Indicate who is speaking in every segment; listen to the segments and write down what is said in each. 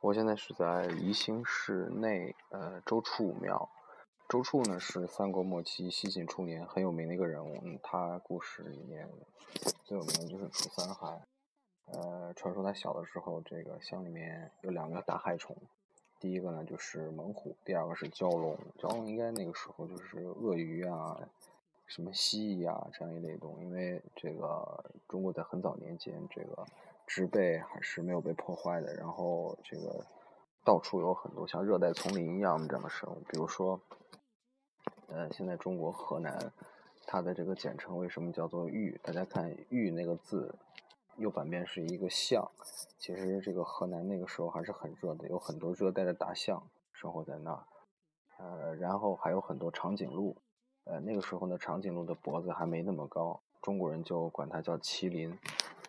Speaker 1: 我现在是在宜兴市内，呃，周处庙。周处呢是三国末期西晋初年很有名的一个人物，他故事里面最有名的就是楚三害。呃，传说他小的时候，这个乡里面有两个大害虫，第一个呢就是猛虎，第二个是蛟龙。蛟龙应该那个时候就是鳄鱼啊。什么蜥蜴啊，这样一类动物，因为这个中国在很早年间，这个植被还是没有被破坏的，然后这个到处有很多像热带丛林一样的这样的生物，比如说，呃，现在中国河南，它的这个简称为什么叫做豫？大家看“豫”那个字，右半边是一个象，其实这个河南那个时候还是很热的，有很多热带的大象生活在那儿，呃，然后还有很多长颈鹿。呃，那个时候呢，长颈鹿的脖子还没那么高，中国人就管它叫麒麟。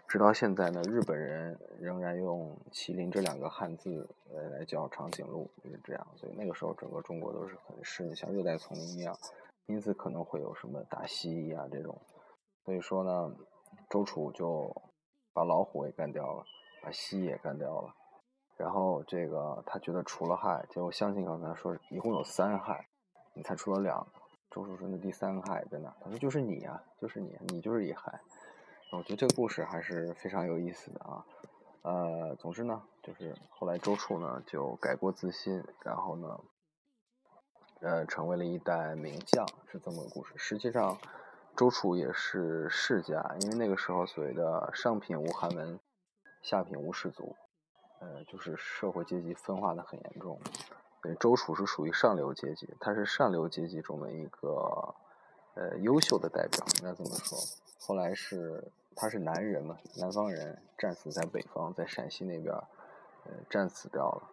Speaker 1: 直到现在呢，日本人仍然用“麒麟”这两个汉字呃来叫长颈鹿，就是这样。所以那个时候整个中国都是很湿，像热带丛林一样，因此可能会有什么大蜥蜴啊这种。所以说呢，周楚就把老虎也干掉了，把蜥蜴也干掉了。然后这个他觉得除了害，结果相信刚才说一共有三害，你才出了两个。周楚说：“那第三个害在哪？”他说：“就是你呀，就是你，你就是一害。”我觉得这个故事还是非常有意思的啊。呃，总之呢，就是后来周处呢就改过自新，然后呢，呃，成为了一代名将，是这么个故事。实际上，周处也是世家，因为那个时候所谓的上品无寒门，下品无士族，呃，就是社会阶级分化的很严重。对，周楚是属于上流阶级，他是上流阶级中的一个呃优秀的代表，应该这么说。后来是他是南人嘛，南方人战死在北方，在陕西那边呃战死掉了。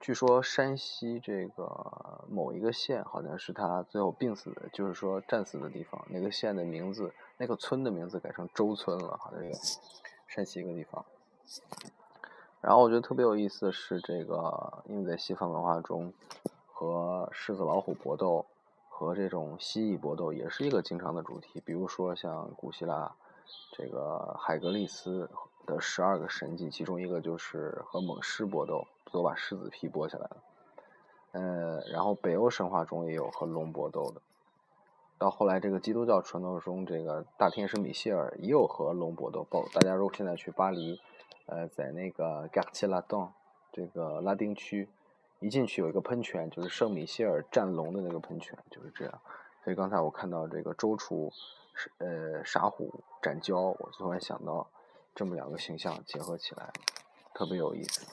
Speaker 1: 据说山西这个某一个县好像是他最后病死的，就是说战死的地方，那个县的名字，那个村的名字改成周村了，好像是山西一个地方。然后我觉得特别有意思的是，这个因为在西方文化中，和狮子老虎搏斗，和这种蜥蜴搏斗也是一个经常的主题。比如说像古希腊，这个海格力斯的十二个神迹，其中一个就是和猛狮搏斗，都把狮子皮剥下来了。呃，然后北欧神话中也有和龙搏斗的。到后来这个基督教传统中，这个大天使米歇尔也有和龙搏斗。包大家如果现在去巴黎。呃，在那个 g a r t i e Ladon 这个拉丁区，一进去有一个喷泉，就是圣米歇尔战龙的那个喷泉，就是这样。所以刚才我看到这个周楚，呃，傻虎斩蛟，我突然想到这么两个形象结合起来，特别有意思。